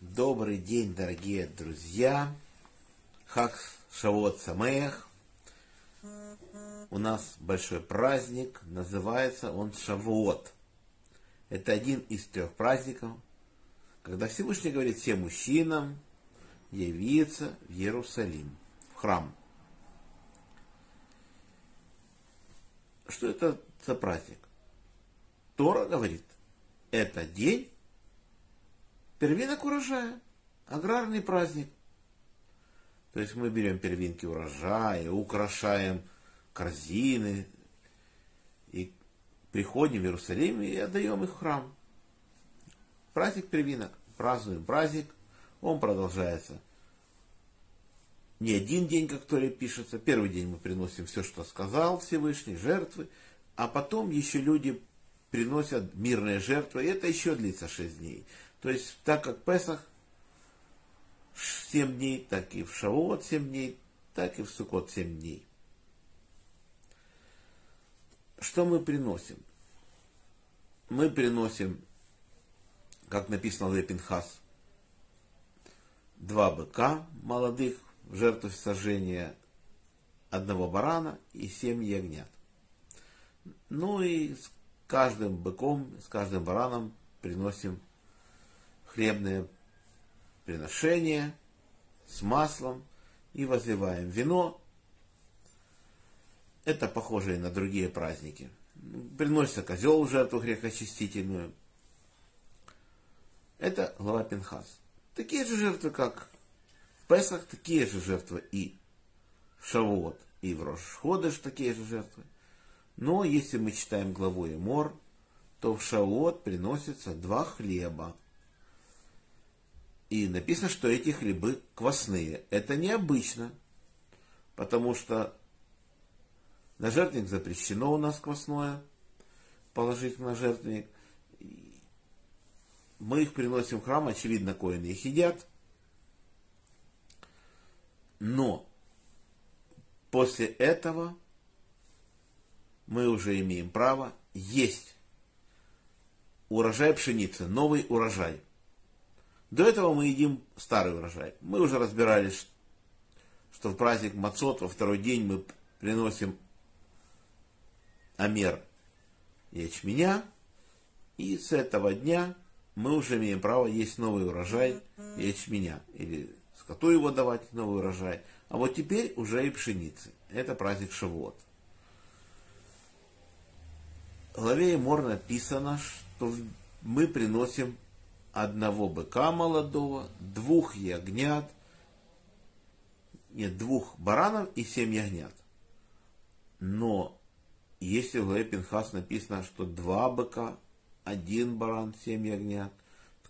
Добрый день, дорогие друзья! Хак Шавот Самех. У нас большой праздник, называется он Шавуот. Это один из трех праздников, когда Всевышний говорит всем мужчинам явиться в Иерусалим, в храм. Что это за праздник? Тора говорит, это день первинок урожая, аграрный праздник. То есть мы берем первинки урожая, украшаем корзины и приходим в Иерусалим и отдаем их в храм. Праздник первинок. Празднуем праздник. Он продолжается не один день, как Торе пишется. Первый день мы приносим все, что сказал Всевышний, жертвы. А потом еще люди приносят мирные жертвы. И это еще длится шесть дней. То есть, так как Песах 7 дней, так и в Шавуот 7 дней, так и в Сукот 7 дней. Что мы приносим? Мы приносим, как написано в Лепинхас, два быка молодых в жертву сожжения, одного барана и семь ягнят. Ну и каждым быком, с каждым бараном приносим хлебное приношение с маслом и возливаем вино. Это похоже и на другие праздники. Приносится козел в жертву грехочистительную. Это глава Пинхас. Такие же жертвы, как в Песах, такие же жертвы и в Шавуот, и в Рошходыш такие же жертвы. Но если мы читаем главу Эмор, то в Шавуот приносится два хлеба – и написано, что эти хлебы квасные. Это необычно, потому что на жертвенник запрещено у нас квасное положить на жертвенник. Мы их приносим в храм, очевидно, коины их едят. Но после этого мы уже имеем право есть урожай пшеницы, новый урожай – до этого мы едим старый урожай. Мы уже разбирались, что в праздник Мацот во второй день мы приносим амер ячменя, и с этого дня мы уже имеем право есть новый урожай ячменя, или скоту его давать новый урожай, а вот теперь уже и пшеницы. Это праздник Шавуот. Главе Мор написано, что мы приносим одного быка молодого, двух ягнят, нет, двух баранов и семь ягнят. Но если в главе Пинхас написано, что два быка, один баран, семь ягнят,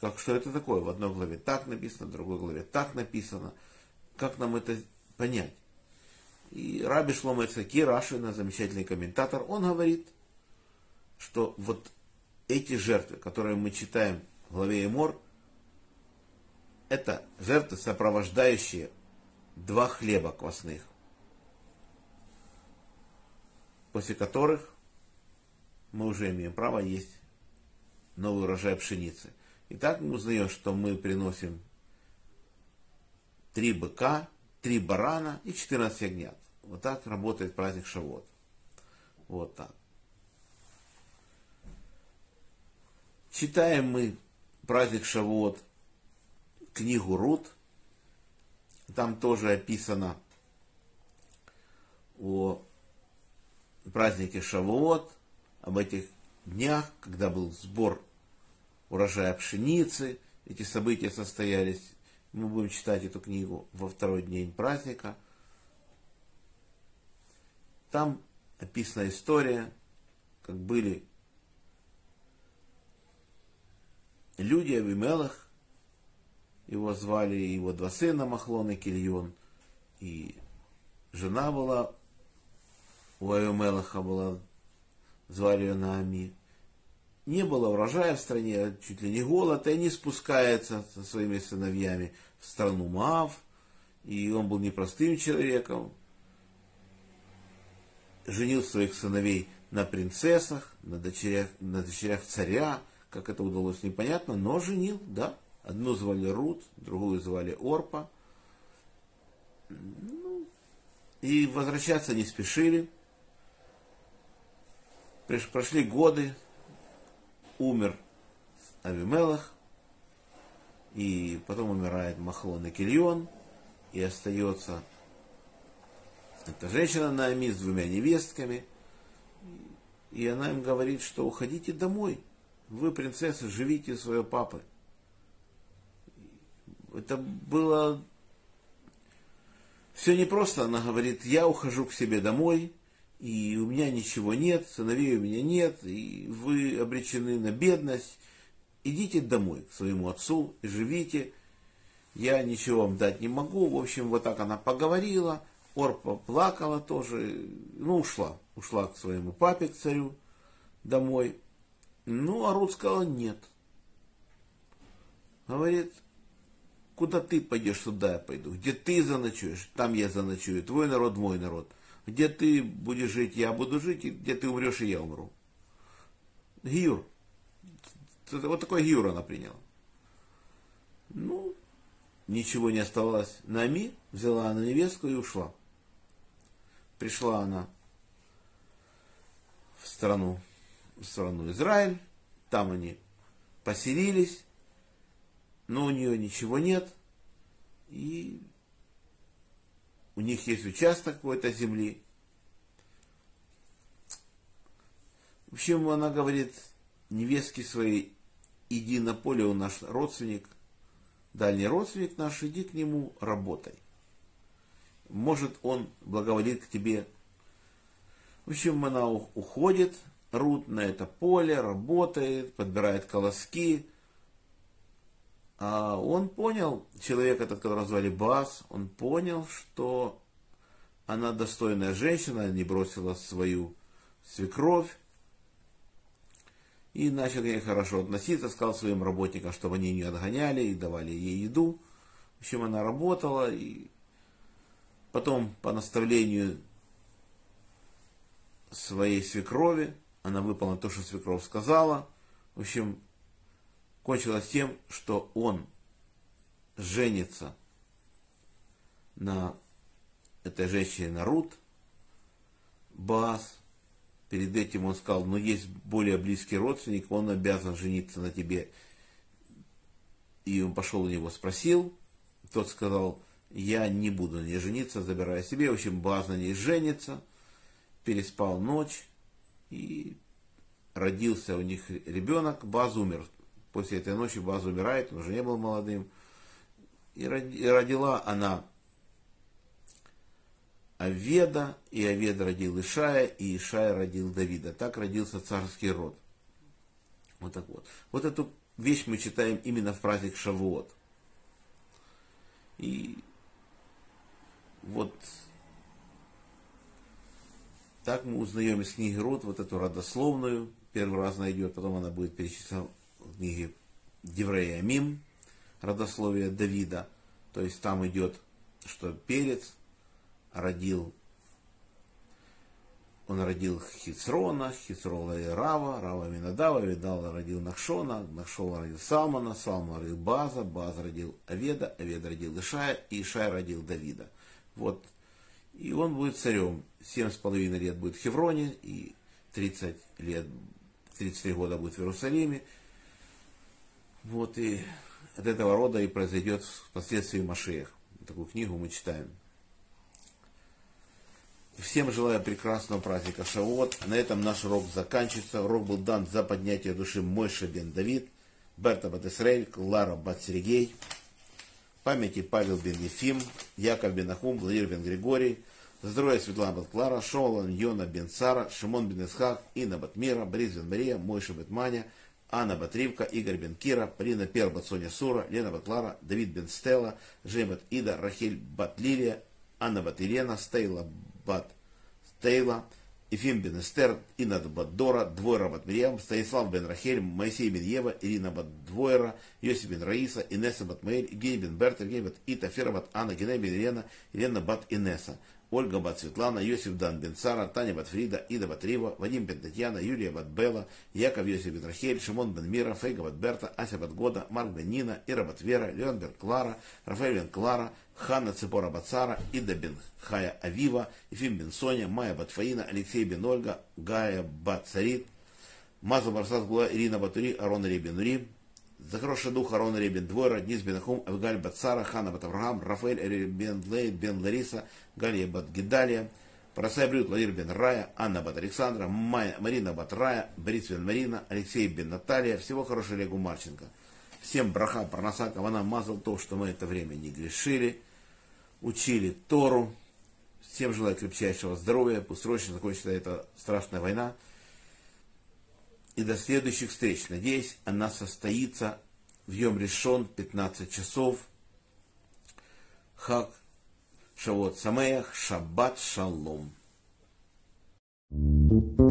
как что это такое? В одной главе так написано, в другой главе так написано. Как нам это понять? И Раби Шлома Рашина, замечательный комментатор, он говорит, что вот эти жертвы, которые мы читаем в главе Эмор, это жертвы, сопровождающие два хлеба квасных, после которых мы уже имеем право есть новый урожай пшеницы. Итак, мы узнаем, что мы приносим три быка, три барана и 14 ягнят. Вот так работает праздник Шавот. Вот так. Читаем мы праздник Шавуот, книгу Рут. Там тоже описано о празднике Шавуот, об этих днях, когда был сбор урожая пшеницы. Эти события состоялись. Мы будем читать эту книгу во второй день праздника. Там описана история, как были люди Авимелах, его звали его два сына Махлон и Кильон, и жена была у Авимелаха была, звали ее Наами. Не было урожая в стране, чуть ли не голод, и они спускаются со своими сыновьями в страну Мав, и он был непростым человеком, женил своих сыновей на принцессах, на дочерях, на дочерях царя, как это удалось, непонятно, но женил, да. Одну звали Рут, другую звали Орпа. Ну, и возвращаться не спешили. Прошли годы, умер Авимелах, и потом умирает Махлон и Кильон, и остается эта женщина Наами с двумя невестками, и она им говорит, что уходите домой, вы, принцессы, живите своего папы. Это было все непросто. Она говорит, я ухожу к себе домой, и у меня ничего нет, сыновей у меня нет, и вы обречены на бедность. Идите домой к своему отцу живите. Я ничего вам дать не могу. В общем, вот так она поговорила. Орпа плакала тоже. Ну, ушла. Ушла к своему папе, к царю, домой. Ну, а Рут сказала нет. Говорит, куда ты пойдешь, туда я пойду. Где ты заночуешь, там я заночую. Твой народ, мой народ. Где ты будешь жить, я буду жить, и где ты умрешь, и я умру. Гиюр. Вот такой гиюр она приняла. Ну, ничего не оставалось. Нами взяла она невестку и ушла. Пришла она в страну, страну Израиль. Там они поселились, но у нее ничего нет. И у них есть участок какой-то земли. В общем, она говорит невестке своей, иди на поле, он наш родственник, дальний родственник наш, иди к нему, работай. Может, он благоволит к тебе. В общем, она уходит, Рут на это поле, работает, подбирает колоски, а он понял, человек этот, которого звали Бас, он понял, что она достойная женщина, не бросила свою свекровь, и начал к ней хорошо относиться, сказал своим работникам, чтобы они не отгоняли и давали ей еду. В общем, она работала, и потом по наставлению своей свекрови, она выполнила то, что свекровь сказала. В общем, кончилось тем, что он женится на этой женщине на Рут, Баас. Перед этим он сказал, ну есть более близкий родственник, он обязан жениться на тебе. И он пошел у него спросил, тот сказал, я не буду на ней жениться, забирая себе. В общем, Баз на ней женится, переспал ночь, и родился у них ребенок, Баз умер После этой ночи Баз умирает, он уже не был молодым. И родила она Аведа, и Авед родил Ишая, и Ишая родил Давида. Так родился царский род. Вот так вот. Вот эту вещь мы читаем именно в праздник Шавуот. И вот так мы узнаем из книги Род вот эту родословную. Первый раз найдет, потом она будет перечислена в книге Деврея Мим, родословие Давида. То есть там идет, что Перец родил, он родил Хицрона, Хицрола и Рава, Рава Минадава, Видал родил Нахшона, Нахшон родил Салмана, Салман родил База, Баз родил Аведа, Авед родил Ишая, и Ишай родил Давида. Вот. И он будет царем. Семь с половиной лет будет в Хевроне, и 30 лет, 33 года будет в Иерусалиме, вот и от этого рода и произойдет впоследствии Машех. Такую книгу мы читаем. Всем желаю прекрасного праздника Шавот. На этом наш урок заканчивается. Урок был дан за поднятие души Мойша бен Давид, Берта бат Исраэль, Лара бат Сергей, памяти Павел бен Ефим, Яков бен Ахум, Владимир бен Григорий, здоровья Светлана бат Клара, Шолан Йона бен Сара, Шимон бен Исхак, Инна бат Мира, Борис бен Мария, Мойша бет Маня, Анна Батривка, Игорь Бен Кира, Полина Пербат, Соня Сура, Лена Батлара, Давид Бен Стелла, Жемет Ида, Рахиль Батлилия, Анна Бат Елена, Стейла Бат Стейла, Ефим Бен Эстер, Инна Бат Дора, Двойра Бат Мирьям, Станислав Бен Рахель, Моисей Бен Ева, Ирина Бат Двойра, Йосиф Бен Раиса, Инесса Бат Маэль, Евгений Бен Берт, Евгений Бат Ита, Фера Бат Анна, Геней Бен Елена, Елена Бат Инесса. Ольга Бат Светлана, Йосиф Дан Бен Сара, Таня Бат Фрида, Ида Бат Рива, Вадим Бен Татьяна, Юлия Бат Бела, Яков Йосиф Бен Шимон Бен Мира, Фейга Бат Берта, Ася Бат Года, Марк Бен Нина, Ира Бат Вера, Леон Бен Клара, Рафаэль Бен Клара, Ханна Цепора Бат Сара, Ида Бен Хая Авива, Ефим Бен Соня, Майя Бат Фаина, Алексей Бен Ольга, Гая Бат Сарит, Маза Барсат Гула, Ирина Батури, Арон Рибен Рим, за хороший дух Арон Ребен Двойра, Низ Бен Ахум, Авигаль Бацара, Хана Бат Авраам, Рафаэль Бен Лейд, Бен Лариса, Галия Бат Гидалия, Парасай Брют, Владимир Бен Рая, Анна Бат Александра, Майя, Марина Бат Рая, Борис Бен Марина, Алексей Бен Наталья. Всего хорошего Олегу Марченко. Всем браха, парнаса, кавана, мазал то, что мы это время не грешили, учили Тору. Всем желаю крепчайшего здоровья, пусть срочно закончится эта страшная война. И до следующих встреч. Надеюсь, она состоится в Йом Решон 15 часов. Хак Шавот Самеях, Шаббат Шалом. thank you